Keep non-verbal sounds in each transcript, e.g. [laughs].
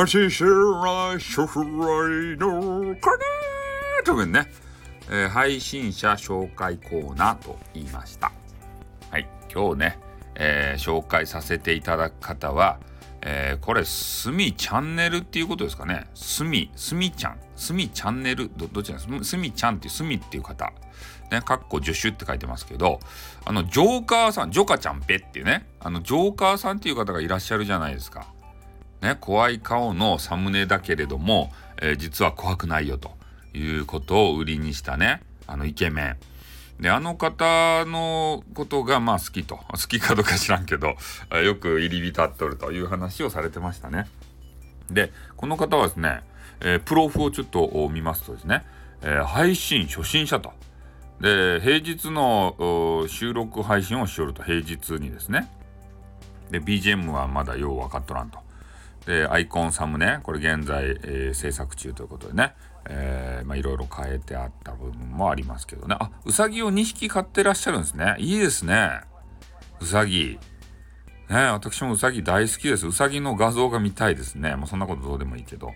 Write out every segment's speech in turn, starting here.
マシシラショフライのカネーというね、えー、配信者紹介コーナーと言いました。はい、今日ね、えー、紹介させていただく方は、えー、これ、すみチャンネルっていうことですかね。すみ、すみちゃん、すみチャンネル、ど、どっちなんですすみちゃんっていう、すみっていう方。ね、かっこ助手って書いてますけど、あの、ジョーカーさん、ジョカちゃんぺっていうね、あの、ジョーカーさんっていう方がいらっしゃるじゃないですか。ね、怖い顔のサムネだけれども、えー、実は怖くないよということを売りにしたね、あの、イケメン。で、あの方のことがまあ好きと。好きかどうか知らんけど、よく入り浸っとるという話をされてましたね。で、この方はですね、えー、プロフをちょっと見ますとですね、えー、配信初心者と。で、平日の収録配信をしよると、平日にですね。で、BGM はまだよう分かっとらんと。で、アイコンサムネ、これ現在、えー、制作中ということでね、え、まあいろいろ変えてあった部分もありますけどね。あ、うさぎを2匹飼ってらっしゃるんですね。いいですね。うさぎ。ね私もうさぎ大好きです。うさぎの画像が見たいですね。まあそんなことどうでもいいけど。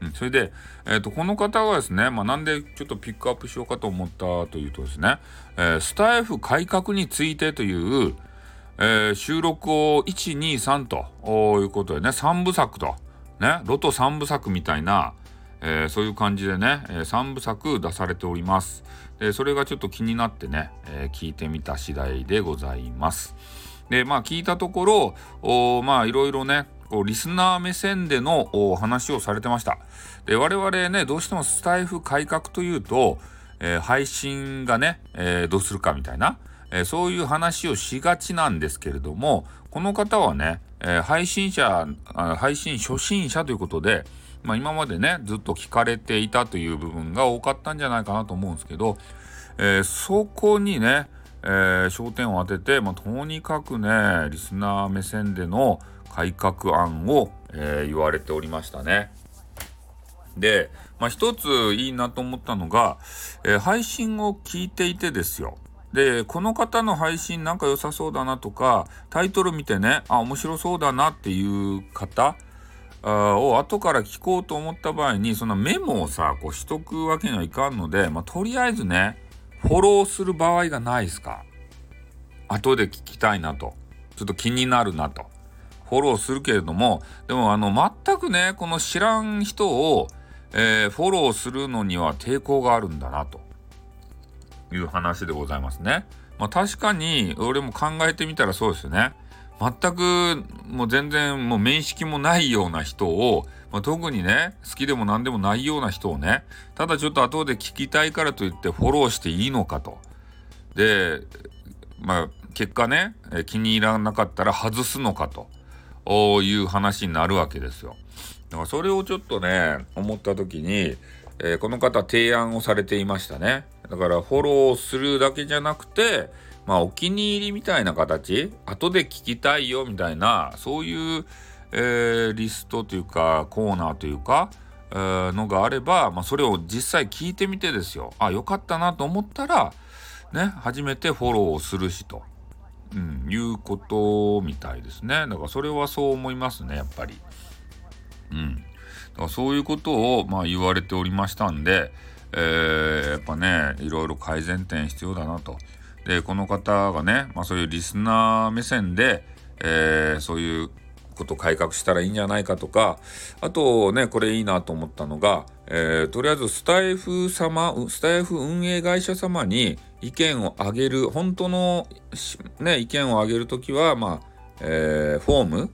うん、それで、え、ー、と、この方はですね、まあなんでちょっとピックアップしようかと思ったというとですね、えー、スタイフ改革についてという、えー、収録を1、2、3ということでね、3部作と、ね、ロト3部作みたいな、えー、そういう感じでね、えー、3部作出されております。で、それがちょっと気になってね、えー、聞いてみた次第でございます。で、まあ聞いたところ、まあいろいろね、こうリスナー目線でのお話をされてました。で、我々ね、どうしてもスタイフ改革というと、え配信がね、えどうするかみたいな、えそういう話をしがちなんですけれども、この方はね、え配信者、配信初心者ということで、まあ、今までねずっと聞かれていたという部分が多かったんじゃないかなと思うんですけど、えー、そこにね、え、焦点を当てて、まあ、とにかくねリスナー目線での改革案を、え、言われておりましたね。で、まあ、一ついいなと思ったのが、えー、配信を聞いていてですよ。で、この方の配信なんか良さそうだなとか、タイトル見てね、あ、面白そうだなっていう方、を後から聞こうと思った場合にそのメモをさこうしとくわけにはいかんので、まあ、とりあえずねフォローする場合がないですか。後で聞きたいなと。ちょっと気になるなと。フォローするけれどもでもあの全くねこの知らん人を、えー、フォローするのには抵抗があるんだなと。いう話でございますね。まあ確かに俺も考えてみたらそうですよね。全くもう全然もう面識もないような人を、まあ、特にね好きでも何でもないような人をねただちょっと後で聞きたいからといってフォローしていいのかと。でまあ結果ね気に入らなかったら外すのかという話になるわけですよ。だからそれをちょっとね思った時に、えー、この方提案をされていましたね。だからフォローするだけじゃなくてまあお気に入りみたいな形後で聞きたいよみたいなそういう、えー、リストというかコーナーというか、えー、のがあれば、まあ、それを実際聞いてみてですよ。あよかったなと思ったらね初めてフォローをするしと、うん、いうことみたいですね。だからそれはそう思いますねやっぱり。うん、だからそういうことを、まあ、言われておりましたんで、えー、やっぱねいろいろ改善点必要だなと。でこの方がね、まあ、そういうリスナー目線で、えー、そういうこと改革したらいいんじゃないかとかあとねこれいいなと思ったのが、えー、とりあえずスタイフ様スタイフ運営会社様に意見をあげる本当の、ね、意見をあげる時はまあ、えー、フォーム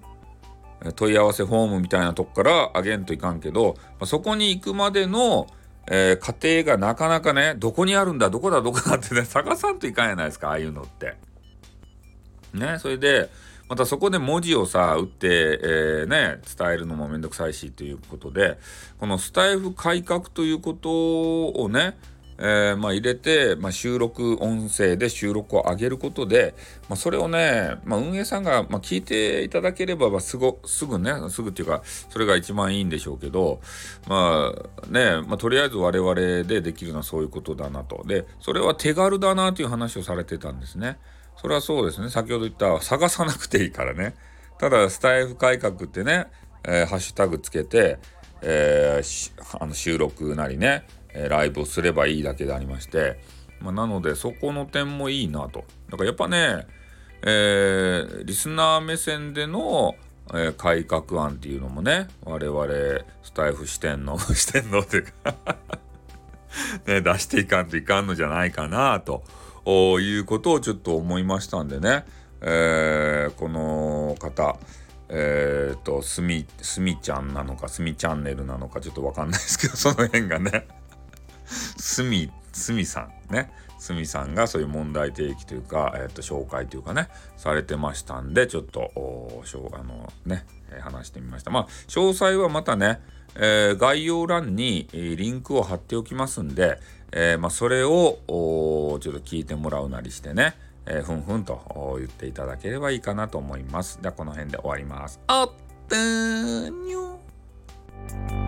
問い合わせフォームみたいなとこからあげんといかんけど、まあ、そこに行くまでのえー、家庭がなかなかね、どこにあるんだ、どこだ、どこだってね、[laughs] 探さんといかんやないですか、ああいうのって。ね、それで、またそこで文字をさ、打って、えー、ね、伝えるのもめんどくさいしということで、このスタイフ改革ということをね、えー、まあ、入れて、まあ、収録音声で収録を上げることで、まあ、それをね、ま、運営さんが、ま聞いていただければ、ますぐすぐねすぐっていうかそれが一番いいんでしょうけどまあね、まとりあえず我々でできるのはそういうことだなと。でそれは手軽だなという話をされてたんですね。それはそうですね。先ほど言った探さなくていいからね。ただスタイフ改革ってねえー、ハッシュタグつけて、えー、あの収録なりね、えライブをすればいいだけでありまして、まあ、なのでそこの点もいいなと。だからやっぱね、えー、リスナー目線での、えー、改革案っていうのもね、我々スタイフ視点の、視点のっていうか [laughs] ね、出していかんといかんのじゃないかなということをちょっと思いましたんでね、えー、この方、えっ、ー、と、すみ、すみちゃんなのか、すみチャンネルなのか、ちょっとわかんないですけど、その辺がね、すみ、すみさんね、すみさんがそういう問題提起というか、えっ、と、紹介というかね、されてましたんで、ちょっと、おしょあのね、え、話してみました。まあ、詳細はまたね、えー、概要欄に、リンクを貼っておきますんで、えー、まあ、それをちょっと聞いてもらうなりしてね、え、ふんふんと言っていただければいいかなと思います。ではこの辺で終わります。あっ、にゅー